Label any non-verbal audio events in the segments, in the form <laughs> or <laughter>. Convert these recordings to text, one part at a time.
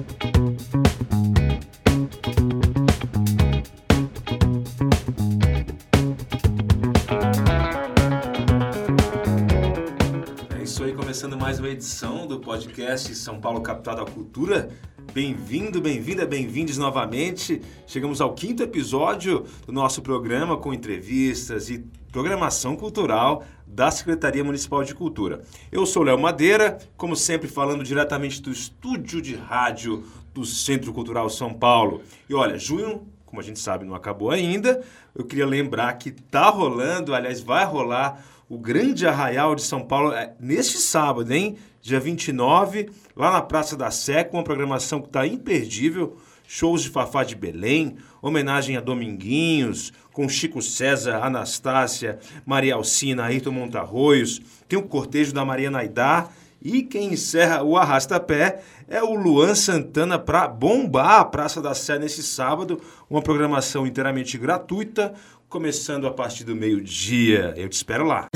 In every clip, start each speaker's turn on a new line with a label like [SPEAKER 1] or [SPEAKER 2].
[SPEAKER 1] É isso aí, começando mais uma edição do podcast São Paulo Capital da Cultura. Bem-vindo, bem-vinda, bem-vindos novamente. Chegamos ao quinto episódio do nosso programa com entrevistas e programação cultural da Secretaria Municipal de Cultura. Eu sou Léo Madeira, como sempre falando diretamente do estúdio de rádio do Centro Cultural São Paulo. E olha, junho, como a gente sabe, não acabou ainda. Eu queria lembrar que tá rolando, aliás, vai rolar o Grande Arraial de São Paulo é, neste sábado, hein? Dia 29, lá na Praça da Sé, com uma programação que está imperdível. Shows de Fafá de Belém, homenagem a Dominguinhos, com Chico César, Anastácia, Maria Alcina, Ayrton Montarroios. Tem o cortejo da Maria Naidá. E quem encerra o Arrasta-Pé é o Luan Santana para bombar a Praça da Sé nesse sábado. Uma programação inteiramente gratuita, começando a partir do meio-dia. Eu te espero lá.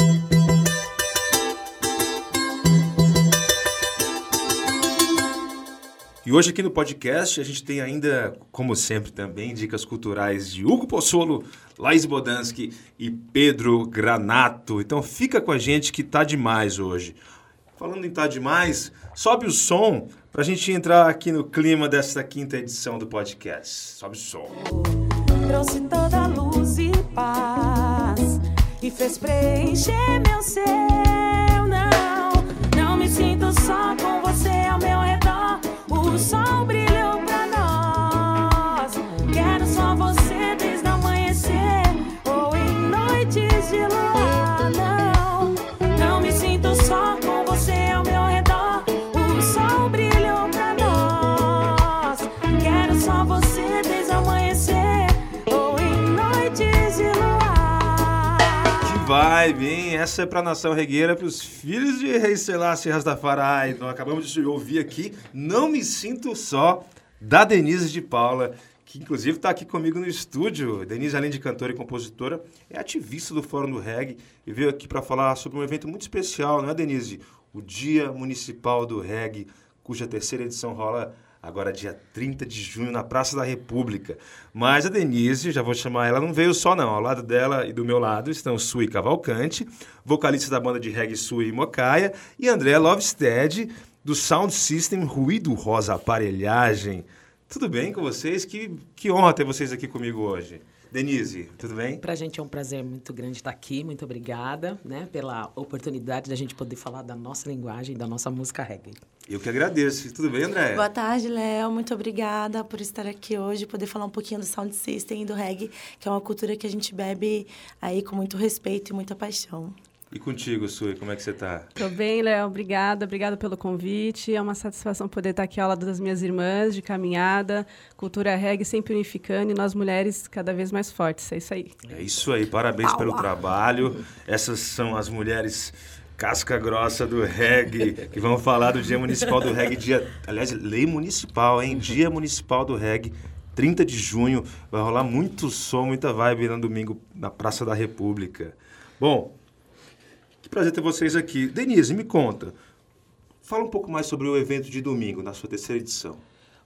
[SPEAKER 1] E hoje aqui no podcast a gente tem ainda, como sempre também, dicas culturais de Hugo Pozzolo, Laís Bodansky e Pedro Granato. Então fica com a gente que tá demais hoje. Falando em tá demais, sobe o som para a gente entrar aqui no clima dessa quinta edição do podcast. Sobe o som.
[SPEAKER 2] Trouxe toda luz e paz e fez preencher meu ser. Não, não me sinto só com você ao meu redor. O sol brilhou
[SPEAKER 1] vibe, hein? Essa é pra nação regueira, pros filhos de Rei Selassie Rastafari. Então acabamos de ouvir aqui Não Me Sinto Só, da Denise de Paula, que inclusive está aqui comigo no estúdio. Denise, além de cantora e compositora, é ativista do Fórum do Reggae e veio aqui para falar sobre um evento muito especial, não é, Denise? O Dia Municipal do Reggae, cuja terceira edição rola agora dia 30 de junho na Praça da República. Mas a Denise, já vou chamar ela, não veio só não. Ao lado dela e do meu lado estão Sui Cavalcante, vocalista da banda de reggae Sui Mocaia, e André Lovestead, do Sound System Ruído Rosa Aparelhagem. Tudo bem com vocês? Que, que honra ter vocês aqui comigo hoje. Denise, tudo bem?
[SPEAKER 3] Pra gente é um prazer muito grande estar aqui. Muito obrigada, né, pela oportunidade da gente poder falar da nossa linguagem, da nossa música reggae.
[SPEAKER 1] Eu que agradeço. Tudo bem, André?
[SPEAKER 4] Boa tarde, Léo. Muito obrigada por estar aqui hoje, poder falar um pouquinho do sound system e do reggae, que é uma cultura que a gente bebe aí com muito respeito e muita paixão.
[SPEAKER 1] E contigo, Sui, como é que você tá?
[SPEAKER 5] Tô bem, Léo. Obrigada, obrigada pelo convite. É uma satisfação poder estar aqui ao lado das minhas irmãs de caminhada, cultura reggae sempre unificando e nós mulheres cada vez mais fortes. É isso aí.
[SPEAKER 1] É isso aí, parabéns pelo trabalho. Essas são as mulheres casca grossa do reggae, que vão falar do Dia Municipal do Reggae, dia, aliás, lei municipal, hein? Dia Municipal do Reggae, 30 de junho, vai rolar muito som, muita vibe no domingo na Praça da República. Bom, que prazer ter vocês aqui. Denise, me conta, fala um pouco mais sobre o evento de domingo, na sua terceira edição.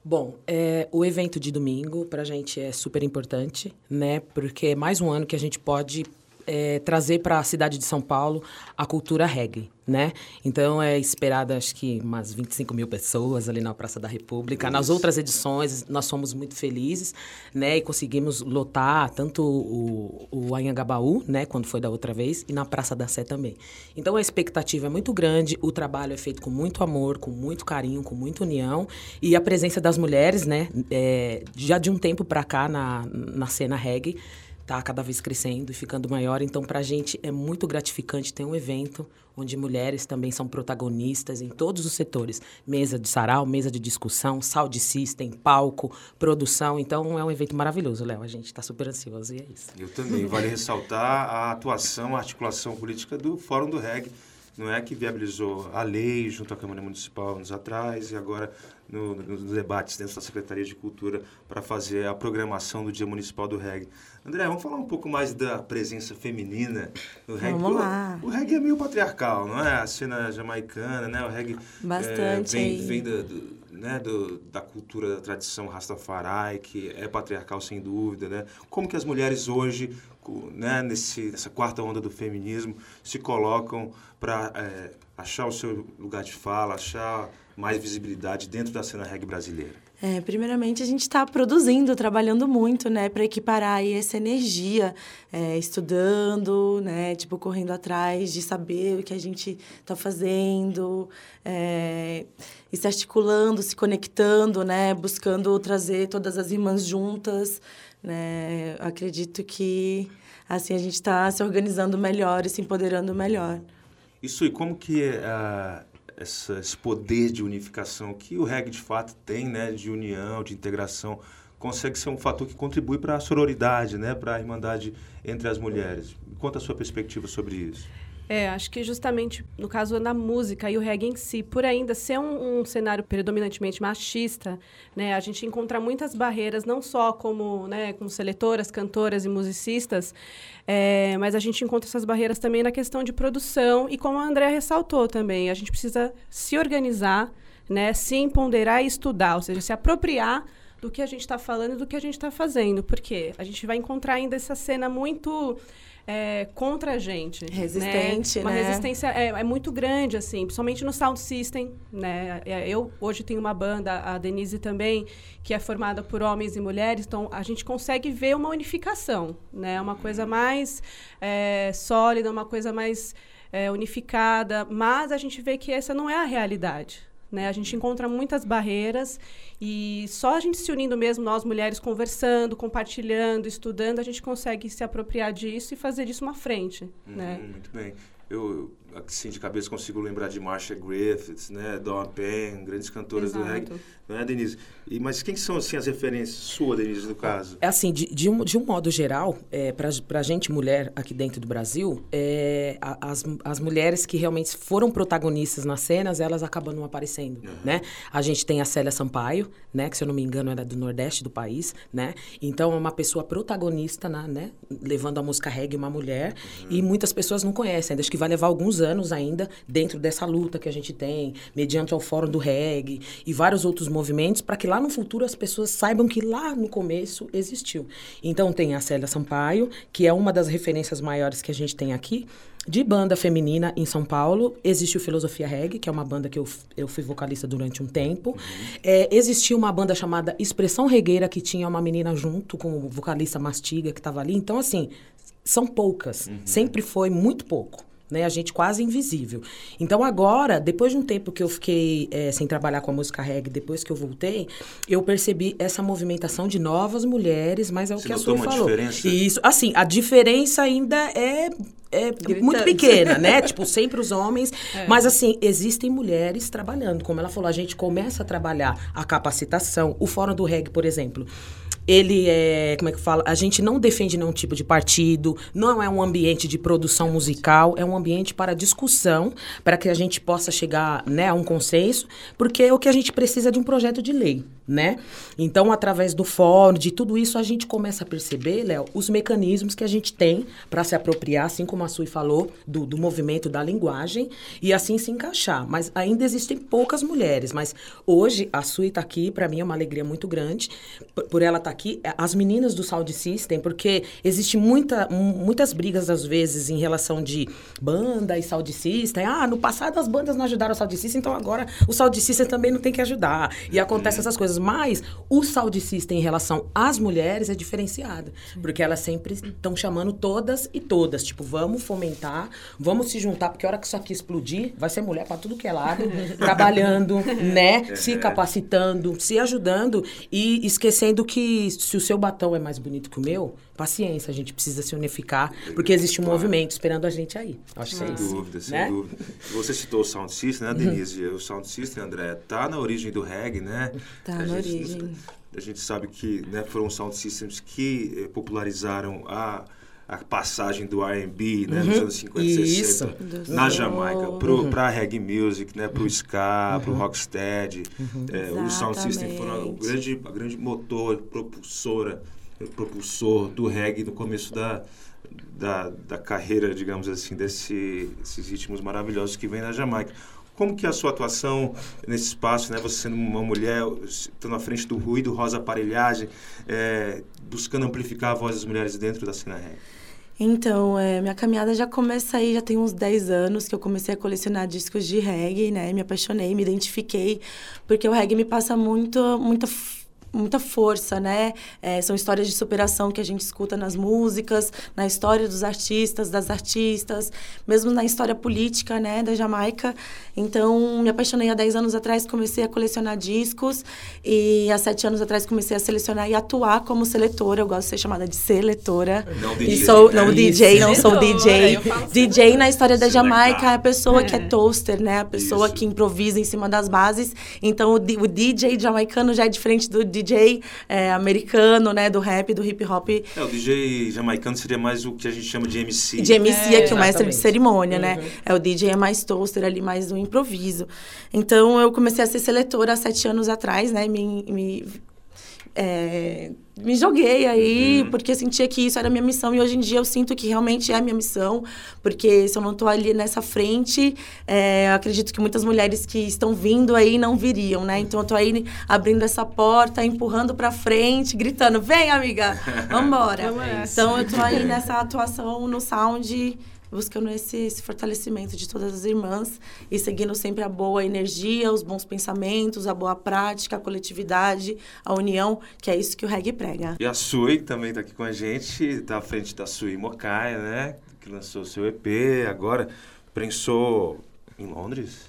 [SPEAKER 3] Bom, é, o evento de domingo pra gente é super importante, né? Porque é mais um ano que a gente pode é, trazer para a cidade de São Paulo a cultura reggae, né? Então é esperada acho que umas 25 mil pessoas ali na Praça da República. Nas outras edições nós fomos muito felizes, né? E conseguimos lotar tanto o, o Anhangabaú, né? Quando foi da outra vez e na Praça da Sé também. Então a expectativa é muito grande, o trabalho é feito com muito amor, com muito carinho, com muita união e a presença das mulheres, né? É, já de um tempo para cá na, na cena reggae está cada vez crescendo e ficando maior. Então, para a gente é muito gratificante ter um evento onde mulheres também são protagonistas em todos os setores. Mesa de sarau, mesa de discussão, sound system, palco, produção. Então, é um evento maravilhoso, Léo. A gente está super ansioso e é isso.
[SPEAKER 1] Eu também. Vale ressaltar a atuação, a articulação política do Fórum do Reggae, não é que viabilizou a lei junto à Câmara Municipal anos atrás e agora no, nos debates dentro da Secretaria de Cultura para fazer a programação do Dia Municipal do Reggae. André, vamos falar um pouco mais da presença feminina no reggae.
[SPEAKER 4] Vamos lá.
[SPEAKER 1] O, reggae é meio patriarcal, não é? A cena jamaicana, né? O reggae
[SPEAKER 4] Bastante
[SPEAKER 1] é, vem, vem da- do- né, do, da cultura, da tradição Rastafari, que é patriarcal sem dúvida, né? Como que as mulheres hoje, né, nesse, nessa quarta onda do feminismo, se colocam para é, achar o seu lugar de fala, achar mais visibilidade dentro da cena reggae brasileira?
[SPEAKER 4] É, primeiramente, a gente está produzindo, trabalhando muito, né, para equiparar aí essa energia, é, estudando, né, tipo, correndo atrás de saber o que a gente está fazendo, é, e se articulando, se conectando, né, buscando trazer todas as irmãs juntas, né, acredito que, assim, a gente está se organizando melhor e se empoderando melhor.
[SPEAKER 1] Isso, e como que uh, essa, esse poder de unificação que o reggae de fato tem, né, de união, de integração, consegue ser um fator que contribui para a sororidade, né, para a irmandade entre as mulheres. Conta a sua perspectiva sobre isso.
[SPEAKER 5] É, acho que justamente no caso da música e o reggae em si, por ainda ser um, um, cenário predominantemente machista, né, a gente encontra muitas barreiras, não só como, né, como seletoras, cantoras e musicistas, é, mas a gente encontra essas barreiras também na questão de produção e como a Andrea ressaltou também, a gente precisa se organizar, né, se empoderar e estudar, ou seja, se apropriar do que a gente está falando e do que a gente está fazendo, porque a gente vai encontrar ainda essa cena muito é, contra a gente.
[SPEAKER 4] Né? Resistente,
[SPEAKER 5] né?
[SPEAKER 4] Uma
[SPEAKER 5] né? resistência é, é, muito grande, assim, principalmente no sound system, né? É, eu hoje tenho uma banda, a Denise também, que é formada por homens e mulheres, então a gente consegue ver uma unificação, né? Uma coisa mais é, sólida, uma coisa mais é, unificada, mas a gente vê que essa não é a realidade. Né? A gente encontra muitas barreiras e só a gente se unindo mesmo, nós mulheres conversando, compartilhando, estudando, a gente consegue se apropriar disso e fazer disso uma frente.
[SPEAKER 1] Uhum,
[SPEAKER 5] né?
[SPEAKER 1] Muito bem. Eu, assim, de cabeça consigo lembrar de Marcia Griffiths, né? Dawn Penn, grandes cantoras Exato. do reggae. Não é, Denise? E, mas quem são, assim, as referências suas, Denise, no caso?
[SPEAKER 3] É assim, de, de, um, de um modo geral, é, para a gente mulher aqui dentro do Brasil, é, as, as mulheres que realmente foram protagonistas nas cenas, elas acabam não aparecendo, uhum. né? A gente tem a Célia Sampaio, né? Que, se eu não me engano, era do Nordeste do país, né? Então, é uma pessoa protagonista, na, né? Levando a música reggae, uma mulher. Uhum. E muitas pessoas não conhecem. Acho que vai levar alguns anos ainda dentro dessa luta que a gente tem, mediante o Fórum do Reggae e vários outros movimentos para que lá no futuro as pessoas saibam que lá no começo existiu. Então tem a Célia Sampaio, que é uma das referências maiores que a gente tem aqui. De banda feminina em São Paulo, existe o Filosofia Reggae, que é uma banda que eu, eu fui vocalista durante um tempo. Uhum. É, existia uma banda chamada Expressão Regueira, que tinha uma menina junto com o vocalista Mastiga, que estava ali. Então, assim, são poucas. Uhum. Sempre foi muito pouco né? A gente quase invisível. Então agora, depois de um tempo que eu fiquei é, sem trabalhar com a música reggae, depois que eu voltei, eu percebi essa movimentação de novas mulheres, mas é o
[SPEAKER 1] Você
[SPEAKER 3] que a Sue falou.
[SPEAKER 1] Diferença?
[SPEAKER 3] Isso, assim, a diferença ainda é é muito pequena, né? <laughs> tipo, sempre os homens. É. Mas, assim, existem mulheres trabalhando. Como ela falou, a gente começa a trabalhar a capacitação. O Fórum do Reggae, por exemplo ele é, como é que fala? A gente não defende nenhum tipo de partido, não é um ambiente de produção musical, é um ambiente para discussão, para que a gente possa chegar né, a um consenso, porque é o que a gente precisa de um projeto de lei né? Então, através do fórum, de tudo isso, a gente começa a perceber, Léo, os mecanismos que a gente tem para se apropriar, assim como a Sui falou, do, do movimento da linguagem e assim se encaixar. Mas ainda existem poucas mulheres, mas hoje a Sui está aqui, para mim é uma alegria muito grande por, por ela estar tá aqui. As meninas do Sound System, porque existe muita, muitas brigas às vezes em relação de banda e Sound System. Ah, no passado as bandas não ajudaram o Sound System, então agora o Sound System também não tem que ajudar. E acontece essas coisas mas o saudicista em relação às mulheres é diferenciado. Porque elas sempre estão chamando todas e todas. Tipo, vamos fomentar, vamos se juntar, porque a hora que isso aqui explodir, vai ser mulher para tudo que é lado, <laughs> trabalhando, né? Se capacitando, se ajudando e esquecendo que se o seu batom é mais bonito que o meu, paciência, a gente precisa se unificar, porque existe um claro. movimento esperando a gente aí.
[SPEAKER 1] Acho sem que é dúvida, sem né? dúvida. Você citou o Sound System, né, Denise? o Sound System, André, tá na origem do reggae, né?
[SPEAKER 4] Tá a na gente, origem.
[SPEAKER 1] A gente sabe que né, foram Sound Systems que eh, popularizaram a a passagem do R&B, né, uhum. nos anos 50 e 60, na Jamaica, para uhum. a reggae music, né, para o ska, uhum. para o rocksteady. Uhum. É, o Sound System foi o grande, a grande motor, propulsora propulsor do reggae no começo da, da, da carreira, digamos assim, desse, desses ritmos maravilhosos que vem da Jamaica. Como que é a sua atuação nesse espaço, né? Você sendo uma mulher, estando à frente do ruído, rosa aparelhagem, é, buscando amplificar a voz das mulheres dentro da cena reggae?
[SPEAKER 4] Então, é, minha caminhada já começa aí, já tem uns 10 anos que eu comecei a colecionar discos de reggae, né? Me apaixonei, me identifiquei, porque o reggae me passa muito, muita muita força, né? É, são histórias de superação que a gente escuta nas músicas, na história dos artistas, das artistas, mesmo na história política, né, da Jamaica. Então, me apaixonei há 10 anos atrás, comecei a colecionar discos e há 7 anos atrás comecei a selecionar e atuar como seletora. Eu gosto de ser chamada de seletora.
[SPEAKER 1] Não DJ,
[SPEAKER 4] e sou,
[SPEAKER 1] né?
[SPEAKER 4] não DJ, não sou DJ. DJ na história da
[SPEAKER 1] Seletar.
[SPEAKER 4] Jamaica é a pessoa que é
[SPEAKER 5] É.
[SPEAKER 4] toaster, né? A pessoa
[SPEAKER 1] Isso.
[SPEAKER 4] que improvisa em cima das bases. Então, o, o DJ jamaicano já é diferente do DJ é, americano, né? Do rap, do hip hop.
[SPEAKER 1] É, o DJ jamaicano seria mais o que a gente chama de MC.
[SPEAKER 4] De MC
[SPEAKER 3] É,
[SPEAKER 4] aqui, o mestre de cerimônia, né?
[SPEAKER 3] Uhum.
[SPEAKER 4] É, o DJ é mais toaster ali, mais do improviso. Então, eu comecei a ser seletora há sete anos atrás, né? Me, me, é, me joguei aí,
[SPEAKER 1] Uhum.
[SPEAKER 4] porque eu sentia que isso era a minha missão. E hoje em dia eu sinto que realmente é a minha missão, porque se eu não tô ali nessa frente, é, eu acredito que muitas mulheres que estão vindo aí não viriam, né? Então, eu tô aí abrindo essa porta, empurrando pra frente, gritando, vem, amiga, vambora. <laughs> Então, eu tô aí nessa atuação no sound, buscando esse, esse fortalecimento de todas as irmãs e seguindo sempre a boa energia, os bons pensamentos, a boa prática, a coletividade, a união, que é isso que o reggae prega.
[SPEAKER 1] E a Sui que também está aqui com a gente, está à frente da Sui Mocaia, né? Que lançou seu EP, agora prensou em Londres.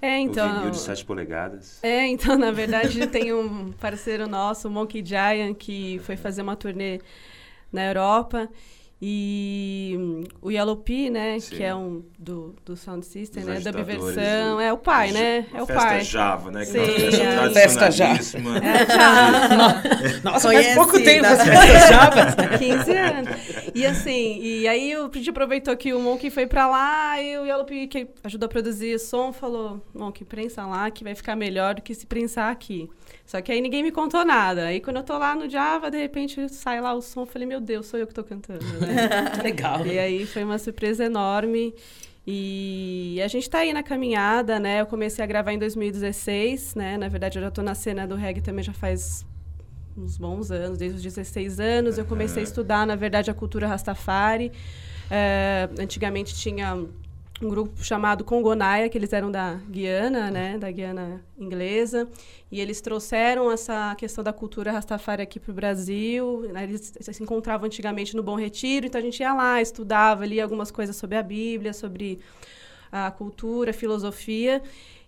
[SPEAKER 5] É,
[SPEAKER 1] O
[SPEAKER 5] então.
[SPEAKER 1] vinil de 7 polegadas.
[SPEAKER 5] É, então, na verdade, <laughs> tem um parceiro nosso, o Monkey Giant, que foi fazer uma turnê na Europa. E hum, o Yellow P, né,
[SPEAKER 1] Sim.
[SPEAKER 5] que é um do, do Sound System,
[SPEAKER 1] Dos
[SPEAKER 5] né, da Biversão.
[SPEAKER 1] do-
[SPEAKER 5] É o pai, né? É o
[SPEAKER 1] festa
[SPEAKER 5] pai.
[SPEAKER 1] Java, né? Que
[SPEAKER 5] Sim,
[SPEAKER 1] é festa
[SPEAKER 5] é.
[SPEAKER 3] Festa Java.
[SPEAKER 1] tradicionalíssima.
[SPEAKER 3] Nossa,
[SPEAKER 4] Conhecida.
[SPEAKER 3] faz pouco tempo essa festa já.
[SPEAKER 5] 15 <laughs> anos. E assim, e aí o gente aproveitou que o Monk foi pra lá e o Yellow P, que ajudou a produzir o som, falou: Monk, prensa lá que vai ficar melhor do que se prensar aqui. Só que aí ninguém me contou nada. Aí quando eu tô lá no Java, de repente sai lá o som, eu falei: Meu Deus, sou eu que tô cantando. Né? <laughs>
[SPEAKER 3] Legal.
[SPEAKER 5] E aí foi uma surpresa enorme. E a gente tá aí na caminhada, né? Eu comecei a gravar em 2016, né? Na verdade, eu já tô na cena do reggae também já faz uns bons anos, desde os 16 anos. Eu comecei a estudar, na verdade, a cultura Rastafari. É, antigamente tinha um grupo chamado Congonaia, que eles eram da Guiana, né, da Guiana inglesa, e eles trouxeram essa questão da cultura Rastafari aqui para o Brasil. né, eles se encontravam antigamente no Bom Retiro, então a gente ia lá, estudava ali algumas coisas sobre a Bíblia, sobre a cultura, a filosofia.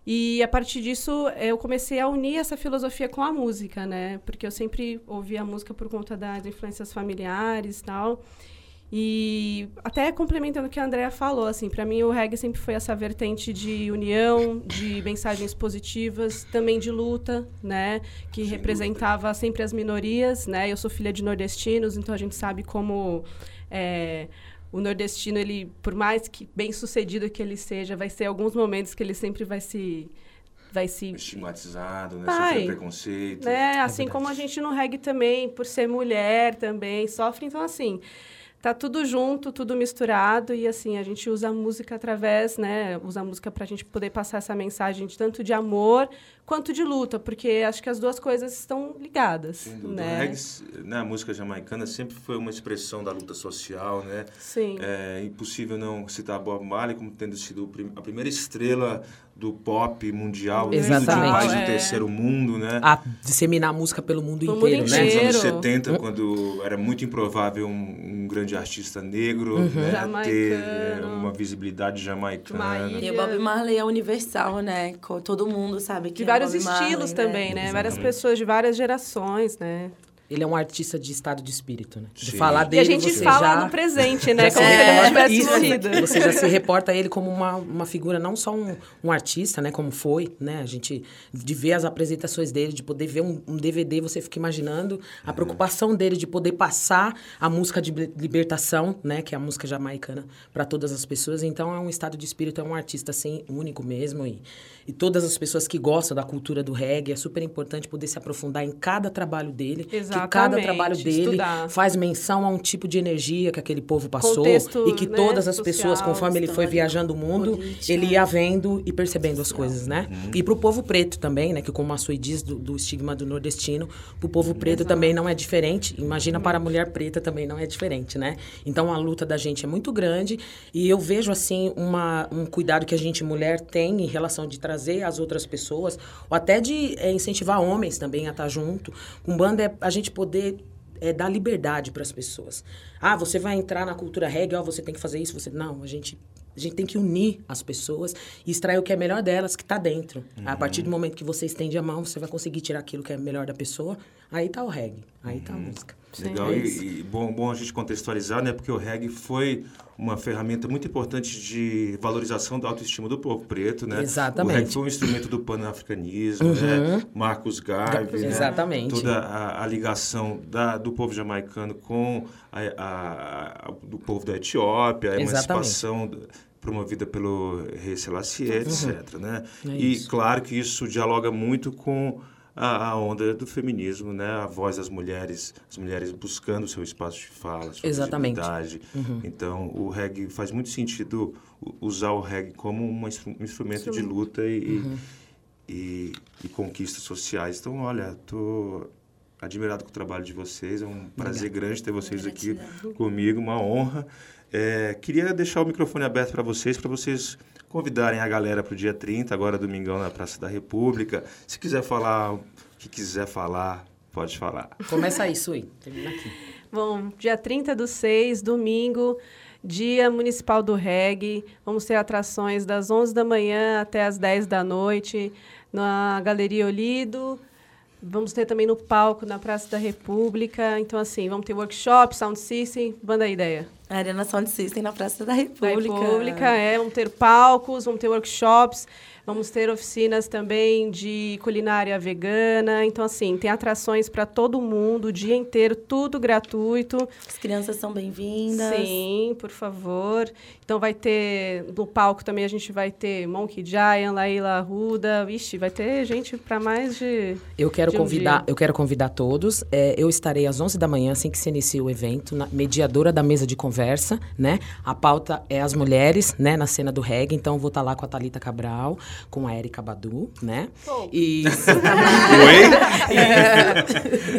[SPEAKER 5] E a partir disso, eu comecei a unir essa filosofia com a música, né? Porque eu sempre ouvia a música por conta das influências familiares e tal. E até complementando o que a Andrea falou, assim, para mim o reggae sempre foi essa vertente de união, de <laughs> mensagens positivas, também de luta, né, que
[SPEAKER 1] Sem
[SPEAKER 5] representava sempre as minorias, né? Eu sou filha de nordestinos, então a gente sabe como é, o nordestino, ele, por mais que bem sucedido que ele seja, vai ter alguns momentos que ele sempre vai se vai se
[SPEAKER 1] Estigmatizado, né?
[SPEAKER 5] Vai.
[SPEAKER 1] Sofreu preconceito.
[SPEAKER 5] né? Assim
[SPEAKER 3] verdade.
[SPEAKER 5] como a gente no reggae também, por ser mulher também, sofre. Então, assim, tá tudo junto, tudo misturado. E, assim, a gente usa a música através, né? Usa a música pra gente poder passar essa mensagem de tanto de amor quanto de luta. Porque acho que as duas coisas estão ligadas.
[SPEAKER 1] O
[SPEAKER 5] né?
[SPEAKER 1] reggae, né, a música jamaicana sempre foi uma expressão da luta social, né?
[SPEAKER 5] Sim.
[SPEAKER 1] É impossível não citar Bob Marley como tendo sido a primeira estrela do pop mundial, de um
[SPEAKER 3] Exatamente.
[SPEAKER 1] país do
[SPEAKER 5] É.
[SPEAKER 1] terceiro mundo, né?
[SPEAKER 3] A disseminar a música pelo mundo
[SPEAKER 5] Pelo
[SPEAKER 3] inteiro,
[SPEAKER 5] mundo
[SPEAKER 3] né?
[SPEAKER 1] Nos anos
[SPEAKER 5] inteiro.
[SPEAKER 1] 70, quando era muito improvável um, um grande artista negro né,
[SPEAKER 5] Jamaicano.
[SPEAKER 1] ter uma visibilidade jamaicana.
[SPEAKER 4] E o Bob Marley é universal, né? Todo mundo sabe que
[SPEAKER 5] De
[SPEAKER 4] é
[SPEAKER 5] vários
[SPEAKER 4] Bob Marley,
[SPEAKER 5] estilos também, né? Várias
[SPEAKER 1] Exatamente.
[SPEAKER 5] pessoas de várias gerações, né?
[SPEAKER 3] Ele é um artista de estado de espírito, né? De
[SPEAKER 1] Sim.
[SPEAKER 3] falar
[SPEAKER 5] E
[SPEAKER 3] dele,
[SPEAKER 5] a gente
[SPEAKER 3] você
[SPEAKER 5] fala
[SPEAKER 3] já...
[SPEAKER 5] no presente, né? Como
[SPEAKER 3] se
[SPEAKER 5] se ele não
[SPEAKER 3] reporta-
[SPEAKER 5] tivesse
[SPEAKER 3] isso,
[SPEAKER 5] morrido.
[SPEAKER 3] Você já se reporta ele como uma, uma figura, não só um, um artista, né? Como foi, né? A gente, de ver as apresentações dele, de poder ver um, um DVD, você fica imaginando a preocupação dele de poder passar a música de li- libertação, né? Que é a música jamaicana para todas as pessoas. Então, é um estado de espírito, é um artista, assim, único mesmo. E, e todas as pessoas que gostam da cultura do reggae, é super importante poder se aprofundar em cada trabalho dele.
[SPEAKER 5] Exato.
[SPEAKER 3] Cada trabalho dele
[SPEAKER 5] estudar.
[SPEAKER 3] faz menção a um tipo de energia que aquele povo passou
[SPEAKER 5] Contexto,
[SPEAKER 3] e que
[SPEAKER 5] né,
[SPEAKER 3] todas as pessoas,
[SPEAKER 5] social,
[SPEAKER 3] conforme ele foi viajando o mundo,
[SPEAKER 4] política.
[SPEAKER 3] ele ia vendo e percebendo as coisas, né?
[SPEAKER 1] Uhum.
[SPEAKER 3] E pro povo preto também, né? Que como a Sui diz do, do estigma do nordestino, pro povo preto também não é diferente. Imagina para a mulher preta também não é diferente, né? Então a luta da gente é muito grande e eu vejo assim uma, um cuidado que a gente mulher tem em relação de trazer as outras pessoas ou até de eh, incentivar homens também a estar junto. Com banda é a gente poder é dar liberdade para as pessoas. Ah, você vai entrar na cultura reggae, ó, você tem que fazer isso, você não, a gente a gente tem que unir as pessoas e extrair o que é melhor delas, que está dentro. A partir do momento que você estende a mão, você vai conseguir tirar aquilo que é melhor da pessoa. Aí tá o reggae, aí tá a música.
[SPEAKER 1] Legal,
[SPEAKER 3] É
[SPEAKER 1] e, e bom, bom a gente contextualizar, né? Porque o reggae foi uma ferramenta muito importante de valorização da autoestima do povo preto, né?
[SPEAKER 3] Exatamente.
[SPEAKER 1] O reggae foi um instrumento do pan-africanismo, né? Marcos Garvey, né?
[SPEAKER 3] Exatamente.
[SPEAKER 1] Toda a, a ligação da, do povo jamaicano com a, a- a- do povo da Etiópia, a emancipação promovida pelo rei Selassie, etc, né?
[SPEAKER 3] É
[SPEAKER 1] e claro que isso dialoga muito com a, a onda do feminismo, né? A voz das mulheres, as mulheres buscando seu espaço de fala, sua
[SPEAKER 3] Exatamente.
[SPEAKER 1] visibilidade. Então, o reggae faz muito sentido usar o reggae como um instrumento de luta e, e, e conquistas sociais. Então, olha, tô admirado com o trabalho de vocês. É um prazer grande ter vocês aqui comigo, uma honra. É, queria deixar o microfone aberto para vocês, para vocês convidarem a galera para o dia 30, agora domingão na Praça da República. Se quiser falar o que quiser falar, pode falar.
[SPEAKER 3] Começa isso aí, termina aqui.
[SPEAKER 5] Bom, dia 30 do 6, domingo, Dia Municipal do Reggae. Vamos ter atrações das 11 da manhã até as 10 da noite na Galeria Olido. Vamos ter também no palco, na Praça da República. Então, assim, vamos ter workshop, sound system. Banda ideia.
[SPEAKER 4] A Arena Sound System na Praça da
[SPEAKER 5] Da
[SPEAKER 4] República.
[SPEAKER 5] República, é. Vamos ter palcos, vamos ter workshops, vamos ter oficinas também de culinária vegana. Então, assim, tem atrações para todo mundo, o dia inteiro, tudo gratuito.
[SPEAKER 4] As crianças são bem-vindas.
[SPEAKER 5] Sim, por favor. Então vai ter no palco também a gente vai ter Monkey Giant, Laila Ruda, vixe, vai ter gente para mais de
[SPEAKER 3] Eu quero
[SPEAKER 5] de um
[SPEAKER 3] convidar,
[SPEAKER 5] dia.
[SPEAKER 3] eu quero convidar todos. É, eu estarei às 11 da manhã, assim que se inicia o evento, na mediadora da mesa de conversa, né? A pauta é as mulheres, né, na cena do reggae. Então eu vou estar lá com a Talita Cabral, com a Erika Badu, né? E <laughs>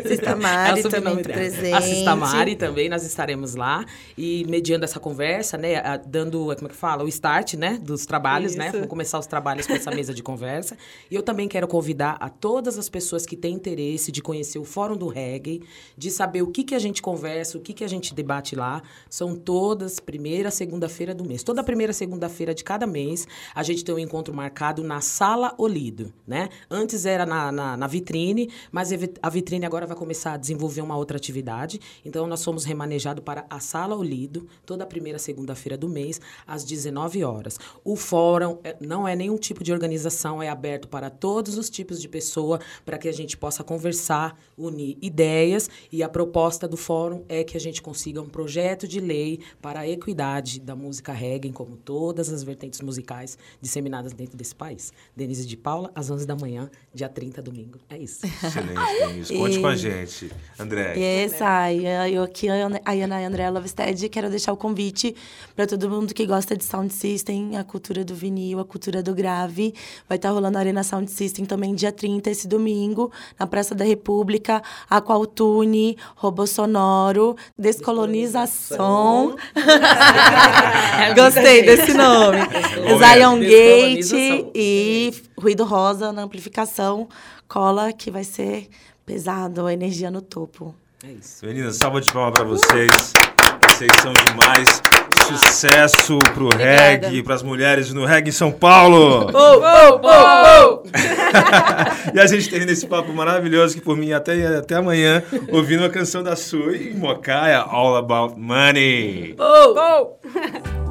[SPEAKER 4] Sista <laughs> Mari
[SPEAKER 3] É o
[SPEAKER 4] também presente.
[SPEAKER 3] A Sista Mari também, nós estaremos lá. E mediando essa conversa, né? a- Dando, como é que fala? O start, né? Dos trabalhos, né?
[SPEAKER 5] Isso.
[SPEAKER 3] Vamos começar os trabalhos com essa mesa de conversa. E eu também quero convidar a todas as pessoas que têm interesse de conhecer o Fórum do Reggae, de saber o que, que a gente conversa, o que, que a gente debate lá. São todas primeira, segunda-feira do mês. Toda primeira, segunda-feira de cada mês, a gente tem um encontro marcado na Sala Olido, né? Antes era na, na, na vitrine, mas a vitrine agora vai começar a desenvolver uma outra atividade. Então, nós somos remanejados para a Sala Olido, toda primeira segunda-feira do mês, às 19 horas. O fórum é- não é nenhum tipo de organização, é aberto para todos os tipos de pessoa, para que a gente possa conversar, unir ideias. E a proposta do fórum é que a gente consiga um projeto de lei para a equidade da música reggae, como todas as vertentes musicais disseminadas dentro desse país. Denise de Paula, às 11 da manhã, dia 30, domingo. É isso.
[SPEAKER 1] Excelente, Denise. Conte com a gente, André.
[SPEAKER 4] Yes, ai, eu aqui, a Ana e a André Lovestead, quero deixar o convite para todo mundo que gosta de Sound System, a cultura do vinil, a cultura do grave. Vai estar rolando a Arena Sound System também dia 30, esse domingo, na Praça da República, Aqualtune, Robô Sonoro, Descolonização. <laughs> Gostei desse nome. Zion Gate e Ruído Rosa na amplificação. Cola que vai ser pesado, energia no topo.
[SPEAKER 3] É isso.
[SPEAKER 1] Meninas, salva de palmas para vocês. Vocês são demais. Sucesso pro reggae, pras mulheres no reggae em São Paulo. <laughs> e a gente termina esse papo maravilhoso que por mim até, até amanhã, ouvindo uma canção da sua e Mocaia, All About Money.
[SPEAKER 2] They <laughs> <laughs>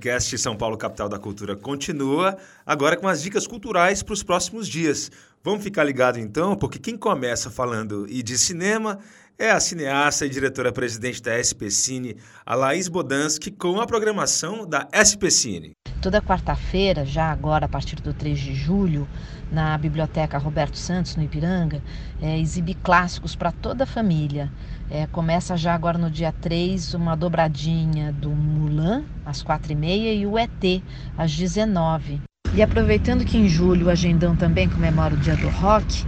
[SPEAKER 1] podcast São Paulo Capital da Cultura continua, agora com as dicas culturais para os próximos dias. Vamos ficar ligado então, porque quem começa falando e de cinema é a cineasta e diretora-presidente da SP Cine, a Laís Bodansky, com a programação da SP Cine.
[SPEAKER 6] Toda quarta-feira, já agora a partir do 3 de julho, na Biblioteca Roberto Santos, no Ipiranga, é, exibe clássicos para toda a família. É, começa já agora no dia 3 uma dobradinha do Mulan, às 4h30, e o ET, às 19 E aproveitando que em julho o Agendão também comemora o Dia do Rock,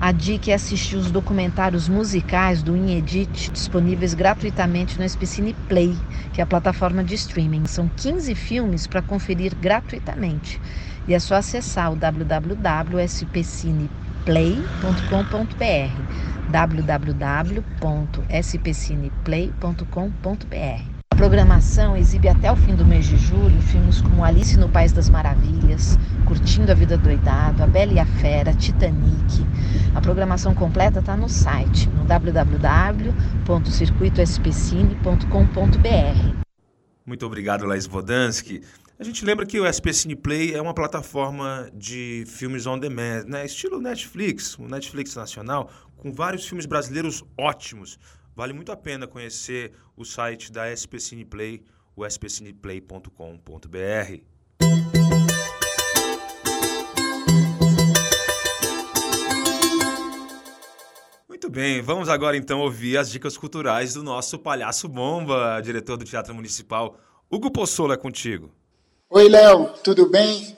[SPEAKER 6] a dica é assistir os documentários musicais do Inedit, disponíveis gratuitamente no SPCine Play, que é a plataforma de streaming. São 15 filmes para conferir gratuitamente. E é só acessar o www.spcineplay.com.br www.spcineplay.com.br programação exibe até o fim do mês de julho filmes como Alice no País das Maravilhas, Curtindo a Vida Doidado, A Bela e a Fera, Titanic. A programação completa está no site, no www.circuitospcine.com.br.
[SPEAKER 1] Muito obrigado, Laís Vodansky. A gente lembra que o SP Cine Play é uma plataforma de filmes on demand, né? estilo Netflix, o Netflix nacional, com vários filmes brasileiros ótimos. Vale muito a pena conhecer o site da SP Cineplay, o spcineplay.com.br. Muito bem, vamos agora então ouvir as dicas culturais do nosso palhaço bomba, diretor do Teatro Municipal. Hugo Pozzolo é contigo.
[SPEAKER 7] Oi, Léo, tudo bem?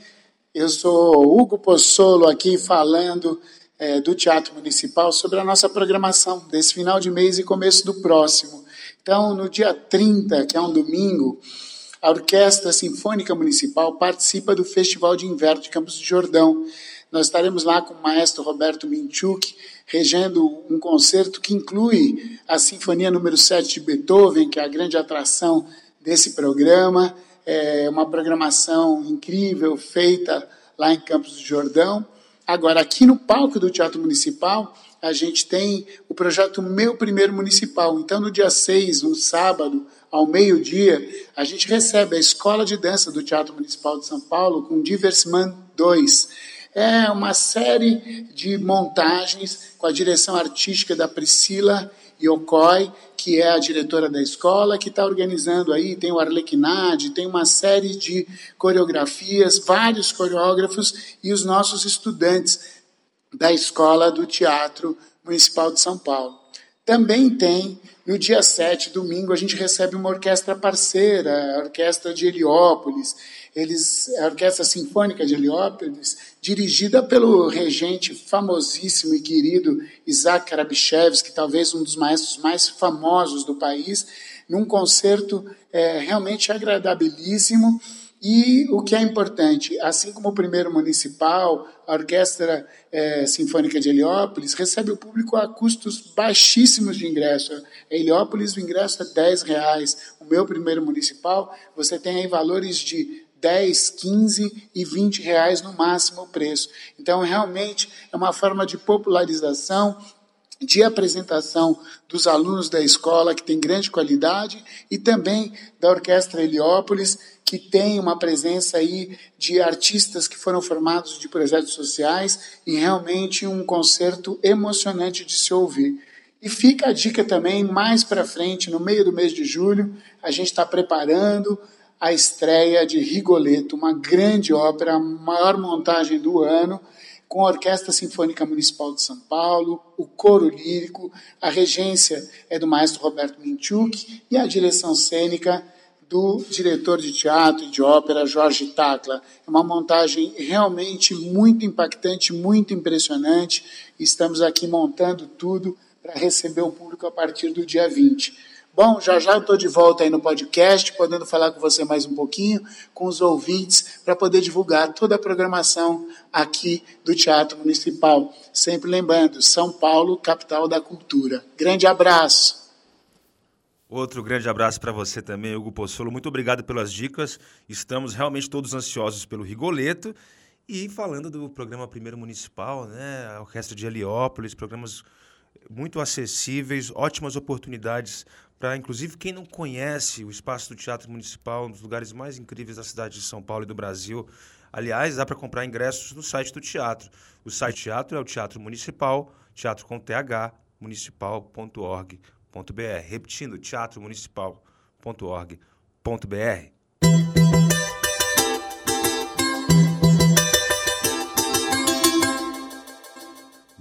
[SPEAKER 7] Eu sou Hugo Pozzolo aqui falando é, do Teatro Municipal sobre a nossa programação desse final de mês e começo do próximo. Então, no dia 30, que é um domingo, a Orquestra Sinfônica Municipal participa do Festival de Inverno de Campos do Jordão. Nós estaremos lá com o maestro Roberto Minchuk, regendo um concerto que inclui a Sinfonia número 7 de Beethoven, que é a grande atração desse programa. É uma programação incrível, feita lá em Campos do Jordão. Agora, aqui no palco do Teatro Municipal, a gente tem o projeto Meu Primeiro Municipal. Então, no dia 6, no sábado, ao meio-dia, a gente recebe a Escola de Dança do Teatro Municipal de São Paulo com Diversman 2. É uma série de montagens com a direção artística da Priscila Yokoi, que é a diretora da escola, que está organizando aí, tem o Arlequinade, tem uma série de coreografias, vários coreógrafos e os nossos estudantes da Escola do Teatro Municipal de São Paulo. Também tem, no dia 7, domingo, a gente recebe uma orquestra parceira, a Orquestra de Heliópolis, eles, a Orquestra Sinfônica de Heliópolis, dirigida pelo regente famosíssimo e querido Isaac Karabichevsky, talvez um dos maestros mais famosos do país, num concerto é, realmente agradabilíssimo. E o que é importante, assim como o primeiro municipal, a Orquestra é, Sinfônica de Heliópolis recebe o público a custos baixíssimos de ingresso. Em Heliópolis, o ingresso é 10 reais. O meu primeiro municipal, você tem aí valores de 10, 15 e 20 reais no máximo o preço. Então, realmente, é uma forma de popularização, de apresentação dos alunos da escola, que tem grande qualidade, e também da Orquestra Heliópolis, que tem uma presença aí de artistas que foram formados de projetos sociais e realmente um concerto emocionante de se ouvir. E fica a dica também, mais para frente, no meio do mês de julho, a gente está preparando a estreia de Rigoletto, uma grande ópera, a maior montagem do ano, com a Orquestra Sinfônica Municipal de São Paulo, o coro lírico, a regência é do maestro Roberto Minchuk e a direção cênica do diretor de teatro e de ópera Jorge Tacla. É uma montagem realmente muito impactante, muito impressionante. Estamos aqui montando tudo para receber o público a partir do dia 20. Bom, já já eu estou de volta aí no podcast, podendo falar com você mais um pouquinho, com os ouvintes, para poder divulgar toda a programação aqui do Teatro Municipal. Sempre lembrando, São Paulo, capital da cultura. Grande abraço.
[SPEAKER 1] Outro grande abraço para você também, Hugo Pozzolo. Muito obrigado pelas dicas. Estamos realmente todos ansiosos pelo Rigoleto. E falando do programa Primeiro Municipal, né, a Orquestra de Heliópolis, programas muito acessíveis, ótimas oportunidades para, inclusive, quem não conhece o espaço do Teatro Municipal, um dos lugares mais incríveis da cidade de São Paulo e do Brasil. Aliás, dá para comprar ingressos no site do teatro. O site do teatro é o Teatro Municipal, teatro com TH, municipal.org.br. Repetindo, teatromunicipal.org.br.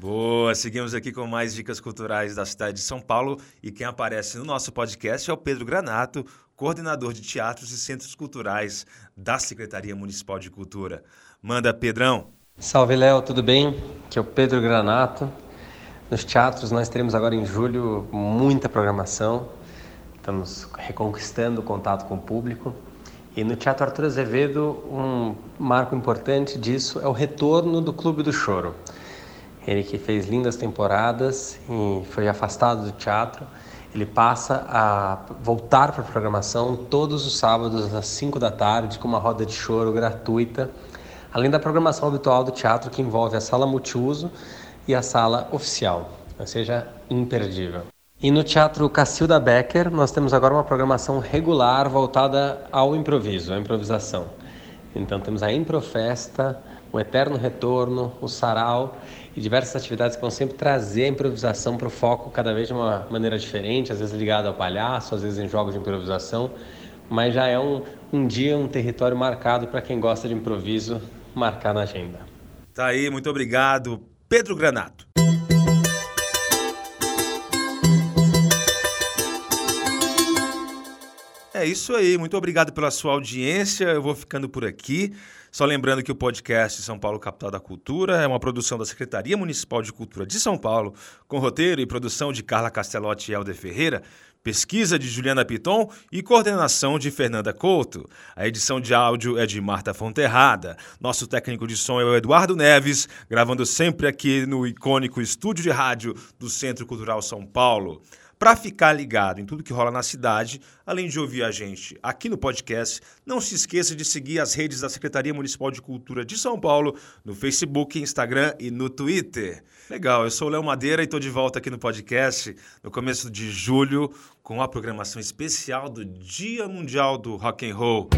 [SPEAKER 1] Boa, seguimos aqui com mais dicas culturais da cidade de São Paulo e quem aparece no nosso podcast é o Pedro Granato, coordenador de teatros e centros culturais da Secretaria Municipal de Cultura. Manda, Pedrão.
[SPEAKER 8] Salve, Léo, tudo bem? Aqui é o Pedro Granato. Nos teatros nós teremos agora em julho muita programação. Estamos reconquistando o contato com o público. E no Teatro Arthur Azevedo, um marco importante disso é o retorno do Clube do Choro. Ele que fez lindas temporadas e foi afastado do teatro, ele passa a voltar para a programação todos os sábados às 5 da tarde com uma roda de choro gratuita, além da programação habitual do teatro que envolve a sala multiuso e a sala oficial, ou seja, imperdível. E no Teatro Cacilda Becker, nós temos agora uma programação regular voltada ao improviso, à improvisação. Então temos a Improfesta, o Eterno Retorno, o Sarau e diversas atividades que vão sempre trazer a improvisação para o foco cada vez de uma maneira diferente, às vezes ligado ao palhaço, às vezes em jogos de improvisação, mas já é um, um dia, um território marcado para quem gosta de improviso marcar na agenda.
[SPEAKER 1] Tá aí, muito obrigado, Pedro Granato. É isso aí, muito obrigado pela sua audiência. Eu vou ficando por aqui. Só lembrando que o podcast São Paulo Capital da Cultura é uma produção da Secretaria Municipal de Cultura de São Paulo, com roteiro e produção de Carla Castelotti e Helder Ferreira, pesquisa de Juliana Piton e coordenação de Fernanda Couto. A edição de áudio é de Marta Fonterrada. Nosso técnico de som é o Eduardo Neves, gravando sempre aqui no icônico estúdio de rádio do Centro Cultural São Paulo. Para ficar ligado em tudo que rola na cidade, além de ouvir a gente aqui no podcast, não se esqueça de seguir as redes da Secretaria Municipal de Cultura de São Paulo no Facebook, Instagram e no Twitter. Legal, eu sou o Léo Madeira e estou de volta aqui no podcast no começo de julho com a programação especial do Dia Mundial do Rock and Roll.